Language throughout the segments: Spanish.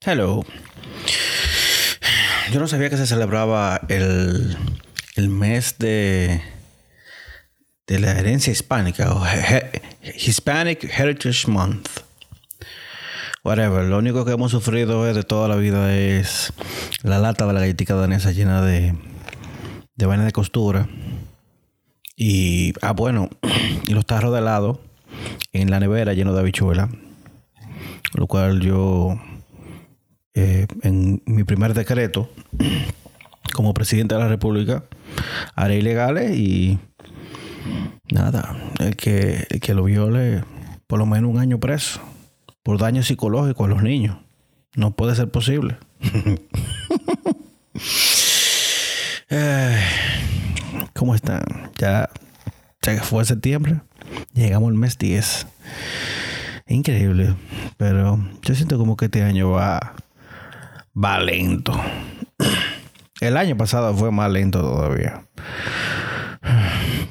Hello. Yo no sabía que se celebraba el, el mes de, de la herencia hispánica o Hispanic Heritage Month. Whatever. Lo único que hemos sufrido es de toda la vida es la lata de la galletita danesa llena de, de vaina de costura. Y, ah, bueno, y los tarros de helado en la nevera lleno de habichuela. Lo cual yo, eh, en mi primer decreto, como presidente de la República, haré ilegales y nada, el que, que lo viole, por lo menos un año preso, por daño psicológico a los niños. No puede ser posible. Ay, ¿Cómo están? Ya, ya fue septiembre, llegamos al mes 10. Increíble, pero yo siento como que este año va, va lento. El año pasado fue más lento todavía.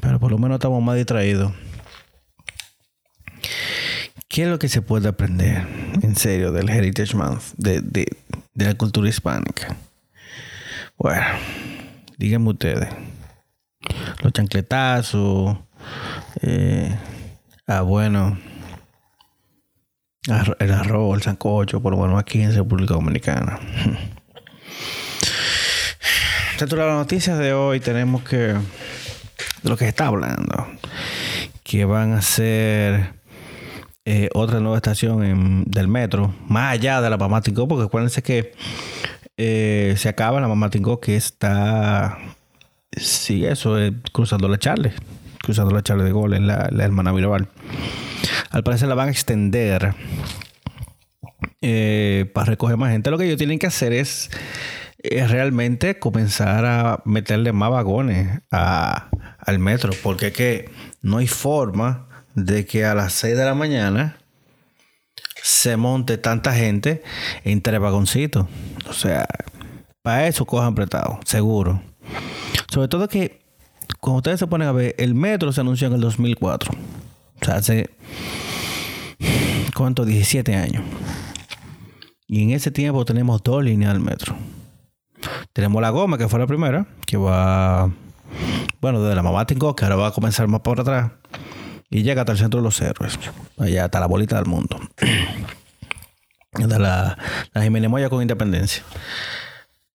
Pero por lo menos estamos más distraídos. ¿Qué es lo que se puede aprender en serio del Heritage Month, de, de, de la cultura hispánica? Bueno, díganme ustedes. Los chancletazos. eh, ah, bueno. El arroz, el sancocho, por lo menos aquí en República Dominicana. Dentro de las noticias de hoy tenemos que de lo que está hablando, que van a ser eh, otra nueva estación en- del metro, más allá de la Pamatingó, porque acuérdense que eh, se acaba la Pamatingó que está, sí, eso, es cruzando la Charle, cruzando la Charle de Gol en la, la hermana Mirabal. Al parecer la van a extender eh, para recoger más gente. Lo que ellos tienen que hacer es eh, realmente comenzar a meterle más vagones al metro, porque es que no hay forma de que a las 6 de la mañana se monte tanta gente en tres vagoncitos. O sea, para eso cojan apretado, seguro. Sobre todo que cuando ustedes se ponen a ver, el metro se anunció en el 2004. O sea, hace ¿cuánto? 17 años. Y en ese tiempo tenemos dos líneas del metro. Tenemos la goma, que fue la primera, que va, bueno, desde la mamá que ahora va a comenzar más por atrás. Y llega hasta el centro de los héroes. Allá hasta la bolita del mundo. De la, la Jiménez Moya con independencia.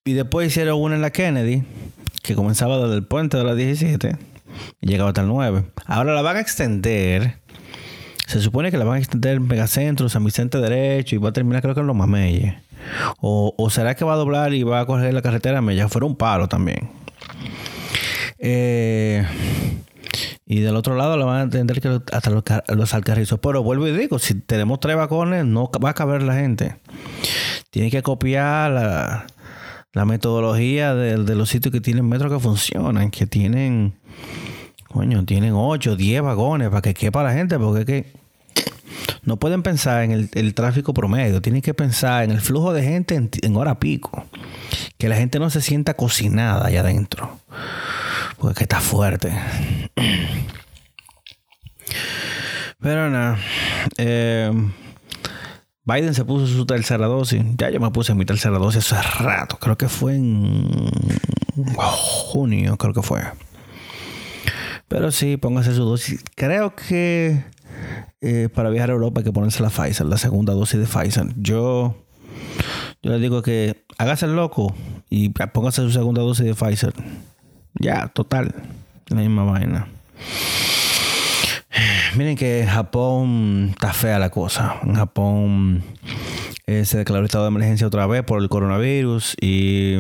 Y después hicieron una en la Kennedy, que comenzaba desde el puente de la 17 y llegaba hasta el 9. Ahora la van a extender. Se supone que la van a extender en Megacentro, San Vicente Derecho y va a terminar creo que en Los Mameyes. O, o será que va a doblar y va a coger la carretera Mella. Fuera un palo también. Eh, y del otro lado la van a entender que hasta los, los alcarrizos. Pero vuelvo y digo, si tenemos tres vagones, no va a caber la gente. Tiene que copiar la, la metodología de, de los sitios que tienen metro que funcionan, que tienen, coño, tienen 8, 10 vagones para que quepa la gente, porque es que no pueden pensar en el, el tráfico promedio, tienen que pensar en el flujo de gente en, hora pico. Que la gente no se sienta cocinada allá adentro. Porque que está fuerte. Pero nada. eh, Biden se puso su tercera dosis. Ya yo me puse mi tercera dosis hace rato. Creo que fue en junio, creo que fue. Pero sí, póngase su dosis. Creo que eh, para viajar a Europa hay que ponerse la Pfizer, la segunda dosis de Pfizer. Yo, yo le digo que hágase el loco y póngase su segunda dosis de Pfizer. Ya, total. La misma vaina. Miren que Japón está fea la cosa. En Japón eh, se declaró estado de emergencia otra vez por el coronavirus y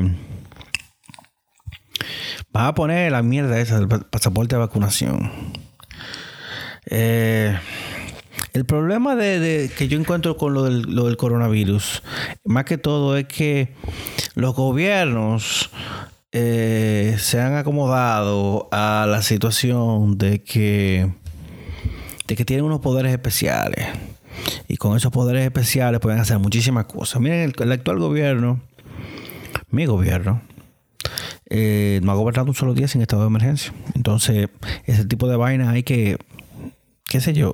van a poner la mierda esa del pa- pasaporte de vacunación. Eh, el problema de, que yo encuentro con lo del, lo del coronavirus, más que todo, es que los gobiernos eh, se han acomodado a la situación de que de que tienen unos poderes especiales. Y con esos poderes especiales pueden hacer muchísimas cosas. Miren, el, actual gobierno, mi gobierno, eh, no ha gobernado un solo día sin estado de emergencia. Entonces, ese tipo de vaina hay que, qué sé yo,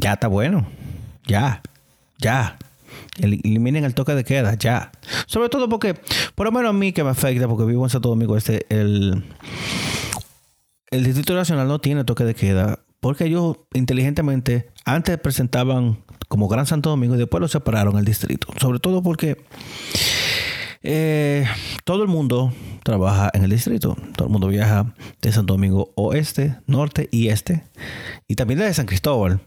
ya está bueno. Ya, ya. Eliminen el toque de queda, ya. Sobre todo porque, por lo menos a mí que me afecta, porque vivo en Santo Domingo Este, el, el Distrito Nacional no tiene toque de queda, porque ellos inteligentemente antes presentaban como Gran Santo Domingo y después lo separaron el distrito. Sobre todo porque eh, todo el mundo trabaja en el distrito. Todo el mundo viaja de Santo Domingo oeste, norte y este. Y también de San Cristóbal.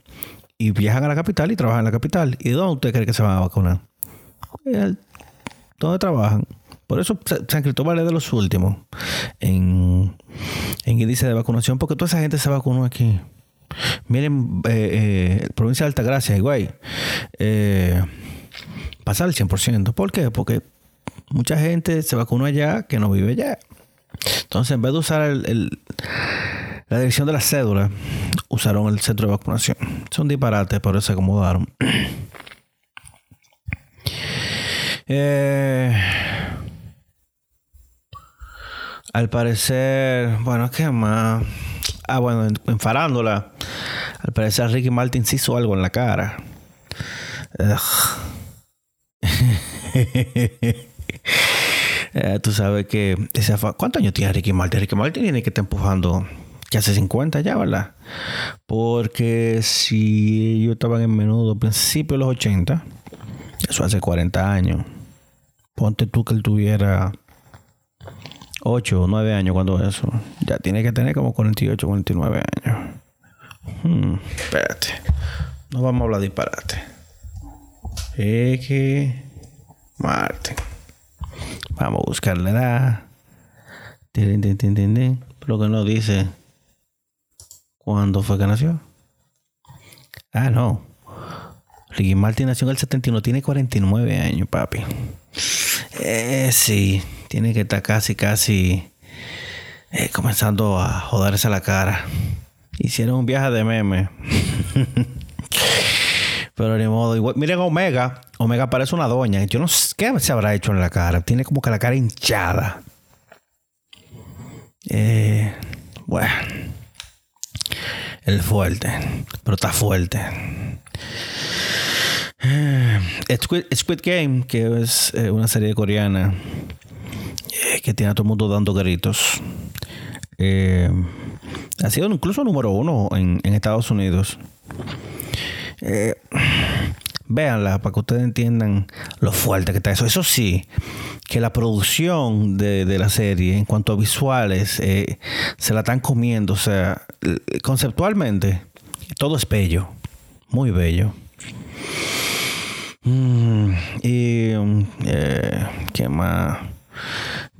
Y viajan a la capital y trabajan en la capital. ¿Y dónde usted cree que se van a vacunar? ¿Dónde trabajan? Por eso San Cristóbal es de los últimos en, en índice de vacunación, porque toda esa gente se vacunó aquí. Miren, eh, eh, provincia de Altagracia, igual, eh, pasar el 100%. ¿Por qué? Porque mucha gente se vacunó allá que no vive allá. Entonces, en vez de usar el, la dirección de la cédula, usaron el centro de vacunación. Son disparates, pero se acomodaron. Eh, al parecer, bueno, ¿qué más? Ah, bueno, en, farándula, al parecer Ricky Martin se hizo algo en la cara. Eh, tú sabes que... ¿Cuántos años tiene Ricky Martin? Ricky Martin tiene que estar empujando que hace 50 ya, ¿verdad? Porque si yo estaba en menudo principio de los 80, eso hace 40 años. Ponte tú que él tuviera 8 o 9 años cuando eso. Ya tiene que tener como 48 49 años. Hmm, espérate. No vamos a hablar disparate. que Martin. Vamos a buscar la edad. Lo que no dice cuándo fue que nació. Ah, no. Ricky Martin nació en el 71. Tiene 49 años, papi. Eh, sí. Tiene que estar casi, casi eh, comenzando a joderse la cara. Hicieron un viaje de meme. Pero ni modo. Igual, miren Omega. Omega parece una doña. Yo no sé qué se habrá hecho en la cara. Tiene como que la cara hinchada. Eh, bueno. El fuerte. Pero está fuerte. Eh, Squid, Game, que es eh, una serie coreana que tiene a todo el mundo dando gritos. Ha sido incluso número uno en, Estados Unidos. Eh, véanla para que ustedes entiendan lo fuerte que está eso. Eso sí, que la producción de, la serie en cuanto a visuales eh, se la están comiendo. O sea, conceptualmente, todo es bello, muy bello. Mm, y, eh, ¿qué más?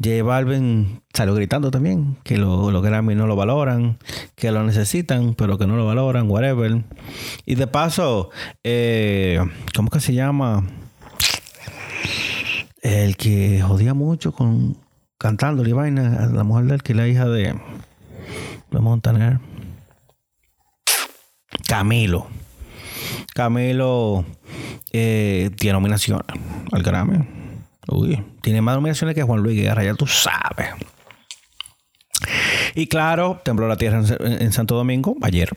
J Balvin salió gritando también que los lo Grammy no lo valoran, que lo necesitan, pero que no lo valoran, whatever. Y de paso, eh, ¿cómo que se llama? El que jodía mucho con cantando y la mujer del que la hija de, de Montaner. Camilo. Camilo eh, tiene nominación al Grammy. Uy, tiene más nominaciones que Juan Luis Guerra, ya tú sabes. Y claro, tembló la tierra en, Santo Domingo ayer.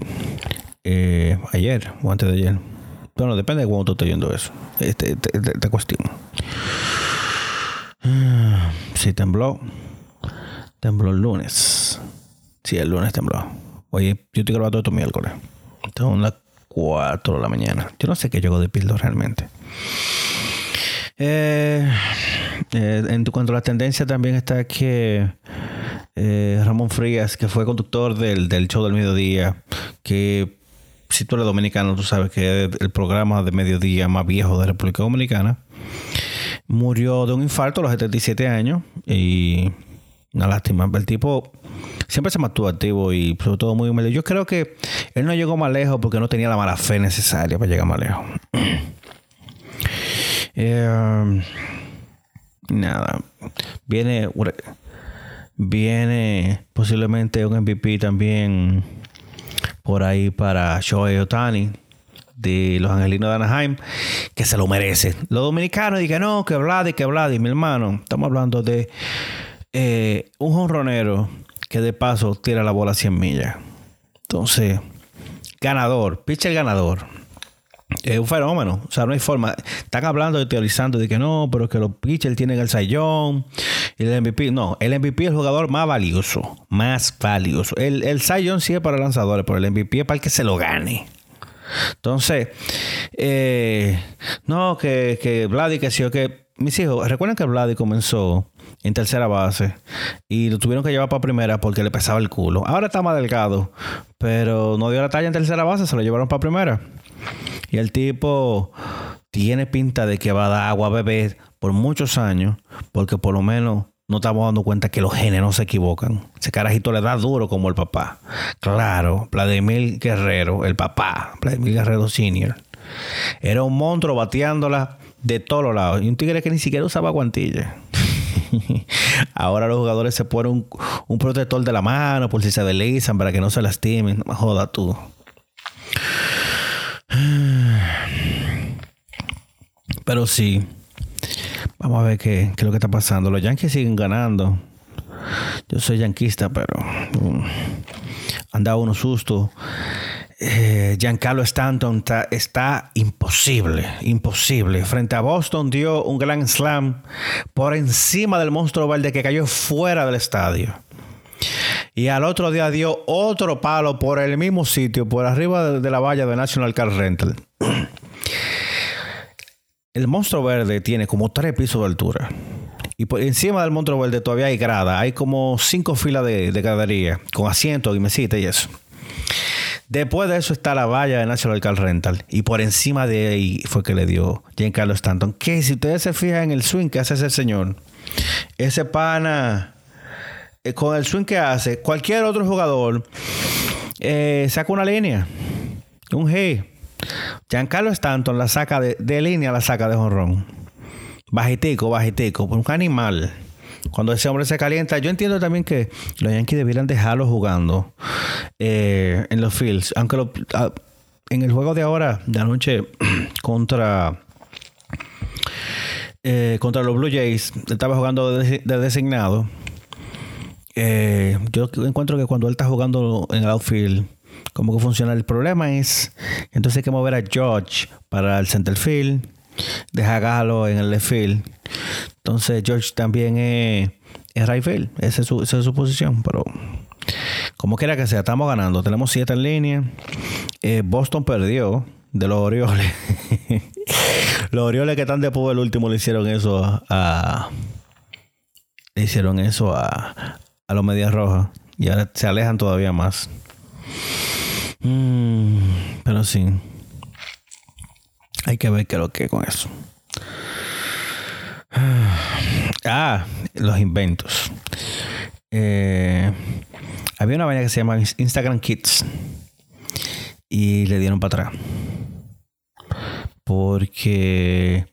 Eh, ayer o antes de ayer. Bueno, depende de cuándo tú estés eso. Este, este, esta cuestión. Sí, tembló. Tembló el lunes. Sí, el lunes tembló. Oye, yo te grabando esto miércoles. Son las 4 de la mañana. Yo no sé qué llegó de pildo realmente. Eh, eh, en cuanto a la tendencia también está que eh, Ramón Frías, que fue conductor del, show del mediodía, que si tú eres dominicano, tú sabes que es el programa de mediodía más viejo de República Dominicana, murió de un infarto a los 77 años y una lástima. El tipo siempre se mantuvo activo y sobre todo muy humilde. Yo creo que él no llegó más lejos porque no tenía la mala fe necesaria para llegar más lejos. Eh, nada. Viene. Viene posiblemente un MVP también por ahí para Shohei Otani de los Angelinos de Anaheim, que se lo merece. Los dominicanos dicen no, que Vladi, que Vladi, mi hermano. Estamos hablando de eh, un jonronero que de paso tira la bola a 100 millas. Entonces, ganador, pitcher ganador. Es un fenómeno. O sea, no hay forma. Están hablando y teorizando de que no, pero que los pitchers tienen el Sayón y el MVP. No, el MVP es el jugador más valioso. Más valioso. El, el Sayón sí es para lanzadores, pero el MVP es para el que se lo gane. Entonces, eh, no, que, que Vladi, que sí que. Mis hijos, recuerden que Vladi comenzó en tercera base y lo tuvieron que llevar para primera porque le pesaba el culo. Ahora está más delgado, pero no dio la talla en tercera base, se lo llevaron para primera. Y el tipo tiene pinta de que va a dar agua a beber por muchos años, porque por lo menos no estamos dando cuenta que los genes no se equivocan. Ese carajito le da duro como el papá. Claro, Vladimir Guerrero, el papá, Vladimir Guerrero Senior, era un monstruo bateándola de todos lados. Y un tigre que ni siquiera usaba guantilla. Ahora los jugadores se ponen un, un, protector de la mano por si se deslizan para que no se lastimen. No me joda tú. Pero sí. Vamos a ver qué, qué, es lo que está pasando. Los Yankees siguen ganando. Yo soy yanquista, pero um, han dado unos sustos. Eh, Giancarlo Stanton está, imposible, imposible. Frente a Boston dio un gran slam por encima del monstruo verde que cayó fuera del estadio. Y al otro día dio otro palo por el mismo sitio, por arriba de, la valla de National Car Rental. El monstruo verde tiene como tres pisos de altura. Y por encima del monstruo verde todavía hay grada. Hay como cinco filas de, de gradería, con asientos y mesitas y eso. Después de eso está la valla de National Car Rental. Y por encima de ahí fue que le dio Giancarlo Stanton. Que si ustedes se fijan en el swing que hace ese señor, ese pana, eh, con el swing que hace, cualquier otro jugador eh, saca una línea, un G. Giancarlo Stanton la saca de, de línea, la saca de jonrón. Bajitico, bajitico, un animal. Cuando ese hombre se calienta, yo entiendo también que los Yankees debieran dejarlo jugando eh, en los fields. Aunque en el juego de ahora, de anoche, contra, eh, contra los Blue Jays, estaba jugando de designado. Eh, yo encuentro que cuando él está jugando en el outfield, como que funciona. El problema es entonces hay que mover a George para el center field, dejar Galo en el left field. Entonces George también es, es right field. Esa es, su, esa es su posición. Pero como quiera que sea, estamos ganando. Tenemos siete en línea. Eh, Boston perdió de los Orioles. los Orioles que están después del último le hicieron eso a. Le hicieron eso a, a los Medias Rojas. Y ahora se alejan todavía más. Mm, pero sí. Hay que ver qué es lo que con eso. Ah, los inventos. Eh, había una vaina que se llama Instagram Kids. Y le dieron para atrás. Porque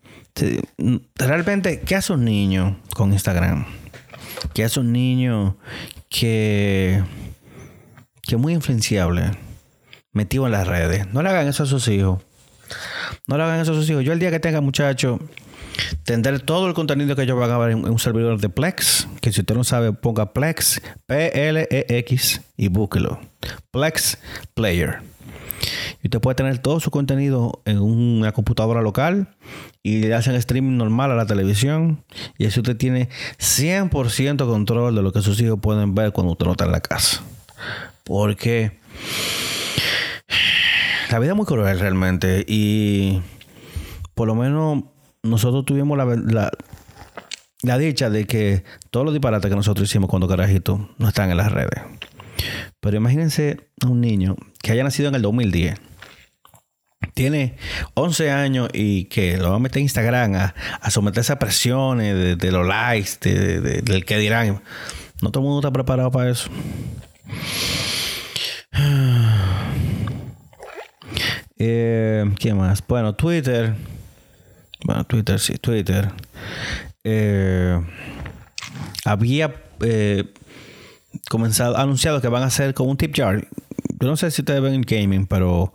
realmente, ¿qué hace un niño con Instagram? ¿Qué hace un niño que, que es muy influenciable? Metido en las redes. No le hagan eso a sus hijos. No le hagan eso a sus hijos. Yo el día que tenga muchacho tendré todo el contenido que yo voy a grabar en un servidor de Plex. Que si usted no sabe, ponga Plex, P-L-E-X y búsquelo. Plex Player. Y usted puede tener todo su contenido en una computadora local y le hacen streaming normal a la televisión. Y así usted tiene 100% control de lo que sus hijos pueden ver cuando usted no está en la casa. Porque la vida es muy cruel realmente. Y por lo menos nosotros tuvimos la, la, la, dicha de que todos los disparates que nosotros hicimos cuando carajitos no están en las redes. Pero imagínense un niño que haya nacido en el 2010. Tiene 11 años y que lo va a meter en Instagram a, a someterse a presiones de, los likes, de, de, del que dirán. No todo el mundo está preparado para eso. Eh, ¿Qué más? Bueno, Twitter. Bueno, Twitter, sí, Twitter. Eh, había eh, comenzado, anunciado que van a hacer como un tip jar. Yo no sé si ustedes ven en gaming, pero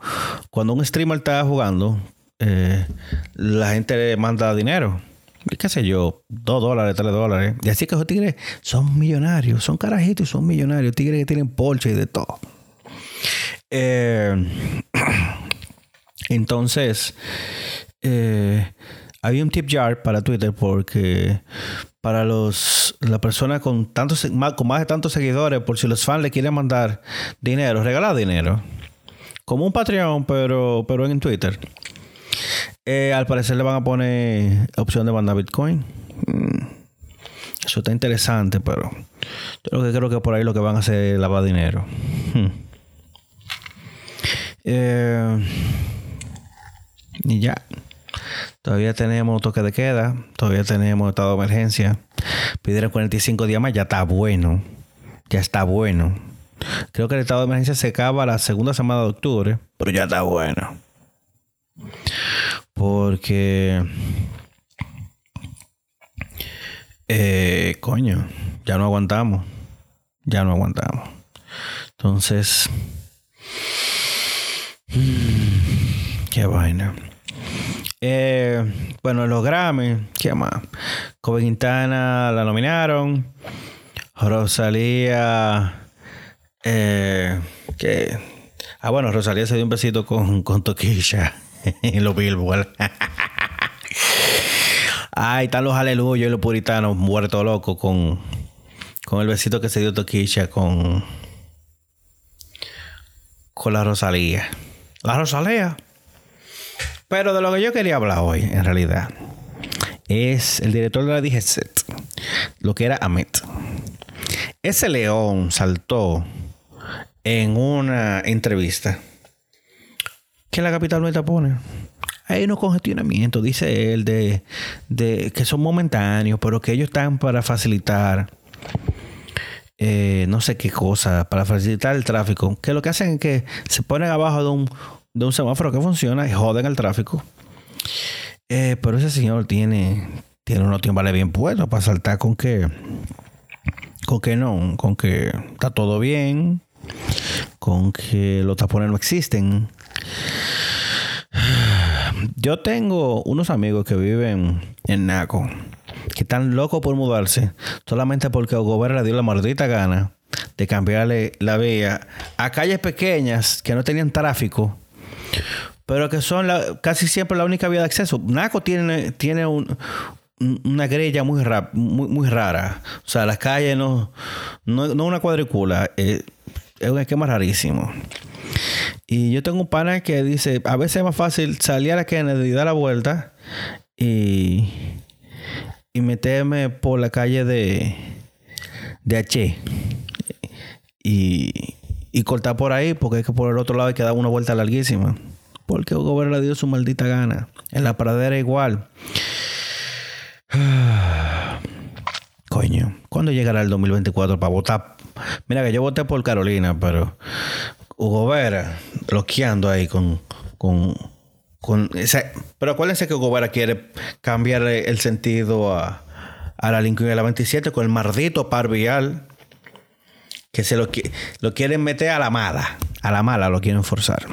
cuando un streamer está jugando, eh, la gente le manda dinero. ¿Qué sé yo? Dos dólares, tres dólares. Y así que esos tigres son millonarios, son carajitos y son millonarios. Tigres que tienen Porsche y de todo. Eh, Entonces, eh, había un tip jar para Twitter porque para los la persona con tantos con más de tantos seguidores, por si los fans le quieren mandar dinero, regalar dinero. Como un Patreon, pero, pero en Twitter. Eh, al parecer le van a poner opción de mandar Bitcoin. Mm. Eso está interesante, pero yo lo que creo que por ahí lo que van a hacer es lavar dinero. Hmm. Eh, y ya. Todavía tenemos toque de queda, todavía tenemos estado de emergencia. Pidieron 45 días más, ya está bueno. Ya está bueno. Creo que el estado de emergencia se acaba la segunda semana de octubre, pero ya está bueno. Porque. Eh, coño, ya no aguantamos. Ya no aguantamos. Entonces. qué vaina. Eh, bueno, los Grammy, ¿qué más? Kobe Quintana la nominaron. Rosalía. Eh, que. Ah, bueno, Rosalía se dio un besito con, con Toquilla en los Billboard. Ay, están los aleluyos y los puritanos muertos locos con, con el besito que se dio Toquilla con, con la Rosalía. La Rosalía. Pero de lo que yo quería hablar hoy, en realidad, es el director de la DGCET, lo que era Amet. Ese león saltó en una entrevista que la capital no pone. Hay unos congestionamientos, dice él, de, de, que son momentáneos, pero que ellos están para facilitar eh, no sé qué cosa, para facilitar el tráfico. Que lo que hacen es que se ponen abajo de un, de un semáforo que funciona y joden el tráfico. Eh, pero ese señor tiene, tiene unos timbales bien puestos para saltar con que, con que no, con que está todo bien, con que los tapones no existen. Yo tengo unos amigos que viven en Naco, que están locos por mudarse, solamente porque el gobierno le dio la maldita gana de cambiarle la vía a calles pequeñas que no tenían tráfico pero que son casi siempre la única vía de acceso. Naco tiene, tiene una grella muy, rara. O sea, las calles no, no, una cuadrícula. Eh, es un esquema rarísimo. Y yo tengo un pana que dice, a veces es más fácil salir a la Kennedy y dar la vuelta y, y meterme por la calle de, de H. Y, y cortar por ahí, porque es que por el otro lado hay que dar una vuelta larguísima. Porque el gobierno le dio su maldita gana. En la pradera igual. Coño, ¿cuándo llegará el 2024 para votar? Mira que yo voté por Carolina, pero Hugo Vera bloqueando ahí con, con, con pero acuérdense que Hugo Vera quiere cambiar el sentido a, a la Lincoln y a la 27 con el maldito par vial que se lo, lo quieren meter a la mala. A la mala lo quieren forzar.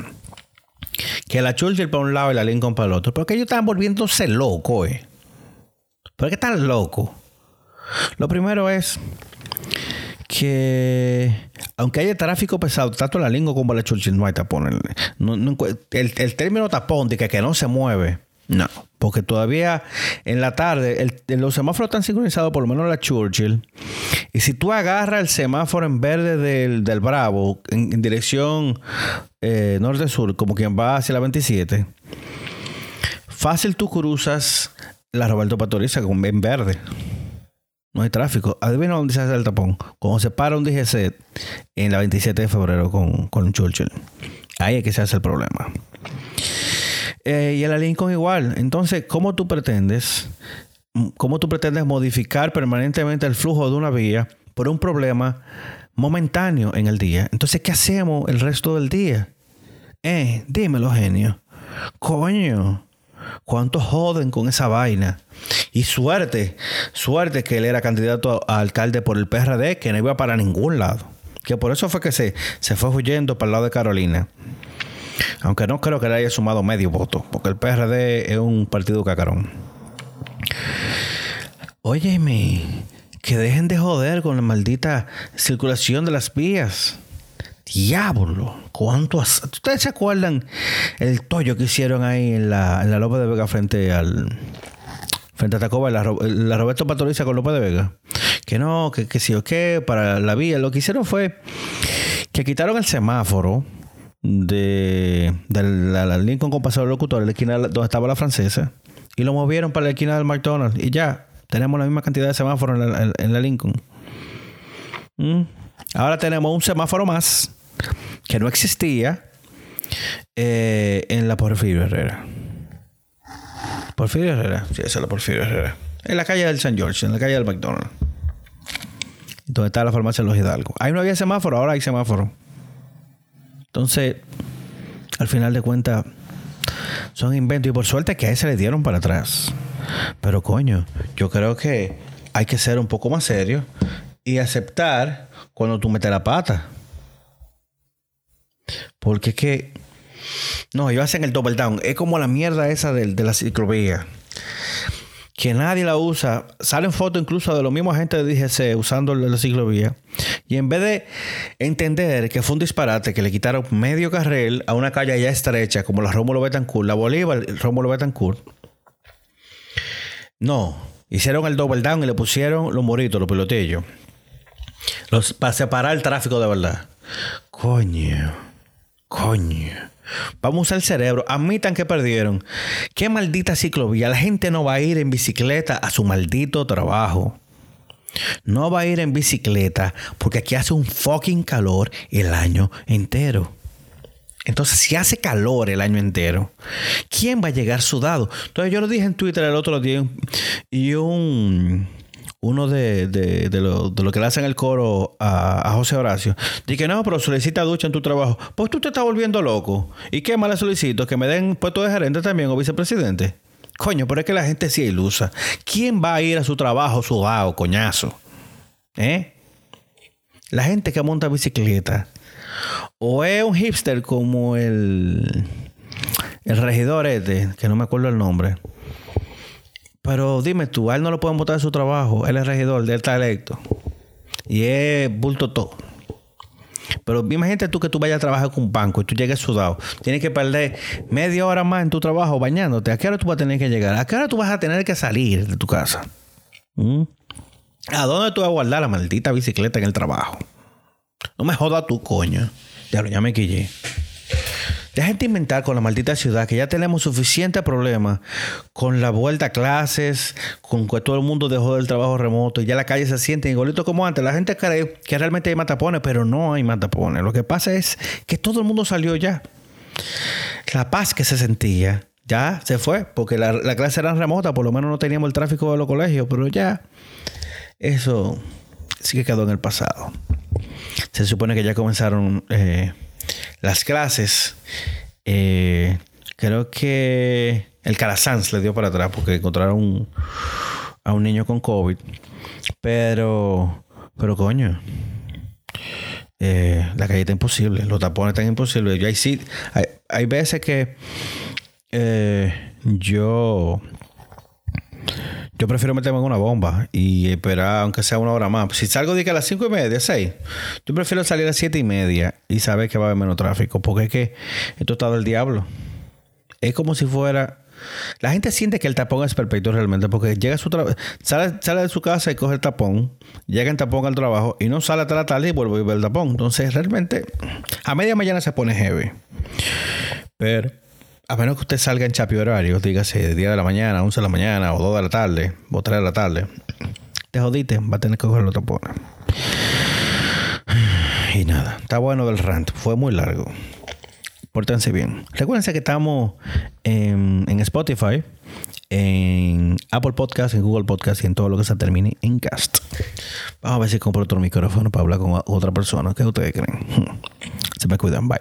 Que la Churchill para un lado y la Lincoln para el otro. Porque ellos están volviéndose locos, eh. ¿Por qué están locos? Lo primero es que aunque haya tráfico pesado, tanto la Lincoln como la Churchill no hay tapón. el, el, término tapón de que, que no se mueve no, porque todavía en la tarde los semáforos están sincronizados, por lo menos la Churchill. Y si tú agarras el semáforo en verde del, Bravo en, dirección eh, norte-sur, como quien va hacia la 27, fácil tú cruzas la Roberto Pastoriza con en verde. No hay tráfico. Adivina dónde se hace el tapón. Cuando se para un DGC en la 27 de febrero con, con Churchill. Ahí es que se hace el problema. Eh, y el Lincoln igual. Entonces, ¿cómo tú pretendes, cómo tú pretendes modificar permanentemente el flujo de una vía por un problema momentáneo en el día? Entonces, ¿qué hacemos el resto del día? Eh, dímelo, genio. Coño. ¿Cuántos joden con esa vaina? Y suerte, suerte que él era candidato a alcalde por el PRD, que no iba para ningún lado. Que por eso fue que se, se fue huyendo para el lado de Carolina. Aunque no creo que le haya sumado medio voto, porque el PRD es un partido cacarón. Óyeme, que dejen de joder con la maldita circulación de las vías. Diablo, ¿cuánto? ¿Ustedes se acuerdan el tollo que hicieron ahí en la, en la López de Vega frente al. Frente a Tacoba, la, la Roberto Pastoriza con López de Vega? Que no, que, que sí o qué, para la vía. Lo que hicieron fue que quitaron el semáforo de, de la, Lincoln con pasado locutor, la esquina donde estaba la francesa, y lo movieron para la esquina del McDonald's. Y ya, tenemos la misma cantidad de semáforos en la, Lincoln. Mm. Ahora tenemos un semáforo más que no existía eh, en la Porfirio Herrera. Porfirio Herrera, sí, esa es la Porfirio Herrera. En la calle del San George, en la calle del McDonald's. Donde está la farmacia de los Hidalgo. Ahí no había semáforo, ahora hay semáforo. Entonces, al final de cuentas, son inventos y por suerte que a ese le dieron para atrás. Pero coño, yo creo que hay que ser un poco más serio y aceptar cuando tú metes la pata. Porque es que. No, ellos hacen el double down. Es como la mierda esa de, de la ciclovía. Que nadie la usa. Salen fotos incluso de los mismos agentes de DGC usando la ciclovía. Y en vez de entender que fue un disparate que le quitaron medio carril a una calle ya estrecha como la Rómulo Betancourt, la Bolívar, Rómulo Betancourt. No. Hicieron el double down y le pusieron los moritos, los pilotillos. Los, para separar el tráfico de verdad. Coño. Coño. Vamos a usar el cerebro. Admitan que perdieron. Qué maldita ciclovía. La gente no va a ir en bicicleta a su maldito trabajo. No va a ir en bicicleta porque aquí hace un fucking calor el año entero. Entonces, si hace calor el año entero, ¿quién va a llegar sudado? Entonces, yo lo dije en Twitter el otro día y un uno de, de, de, lo, de, lo, que le hacen el coro a, José Horacio, dije, no, pero solicita ducha en tu trabajo. Pues tú te estás volviendo loco. ¿Y qué más le solicito? ¿Que me den puesto de gerente también o vicepresidente? Coño, pero es que la gente sí ilusa. ¿Quién va a ir a su trabajo sudado, coñazo? ¿Eh? La gente que monta bicicleta. O es un hipster como el, el regidor este, que no me acuerdo el nombre pero dime tú, a él no lo pueden votar de su trabajo. Él es regidor, él está electo. Y es bulto todo. Pero imagínate tú que tú vayas a trabajar con un banco y tú llegues sudado. Tienes que perder media hora más en tu trabajo bañándote. ¿A qué hora tú vas a tener que llegar? ¿A qué hora tú vas a tener que salir de tu casa? ¿Mm? ¿A dónde tú vas a guardar la maldita bicicleta en el trabajo? No me jodas tú, coño. Ya lo ya me quillé. Deja de inventar con la maldita ciudad que ya tenemos suficiente problema con la vuelta a clases, con que todo el mundo dejó del trabajo remoto y ya la calle se siente igualito como antes. La gente cree que realmente hay matapones, pero no hay matapones. Lo que pasa es que todo el mundo salió ya. La paz que se sentía ya se fue, porque la, clase era remota, por lo menos no teníamos el tráfico de los colegios, pero ya eso sí que quedó en el pasado. Se supone que ya comenzaron... Eh, las clases, eh, creo que el Calasanz le dio para atrás porque encontraron a un niño con COVID. Pero, pero coño, eh, la calle está imposible, los tapones están imposibles. Yo hay, sí, hay, veces que eh, yo yo prefiero meterme en una bomba y esperar, aunque sea una hora más. Si salgo de que a las cinco y media, seis, yo prefiero salir a las siete y media y saber que va a haber menos tráfico. Porque es que esto está del diablo. Es como si fuera. La gente siente que el tapón es perfecto realmente, porque llega a su sale, sale de su casa y coge el tapón, llega en tapón al trabajo y no sale hasta la tarde y vuelve a ver el tapón. Entonces, realmente, a media mañana se pone heavy. Pero a menos que usted salga en chapi horario, dígase de día de la mañana, 11 de la mañana, o 2 de la tarde, o 3 de la tarde, te jodiste, va a tener que coger los tapones. Y nada, está bueno del rant, fue muy largo. Pórtense bien. Recuérdense que estamos en, Spotify, en Apple Podcast, en Google Podcast y en todo lo que se termine en Cast. Vamos a ver si compro otro micrófono para hablar con otra persona. ¿Qué ustedes creen? Se me cuidan. Bye.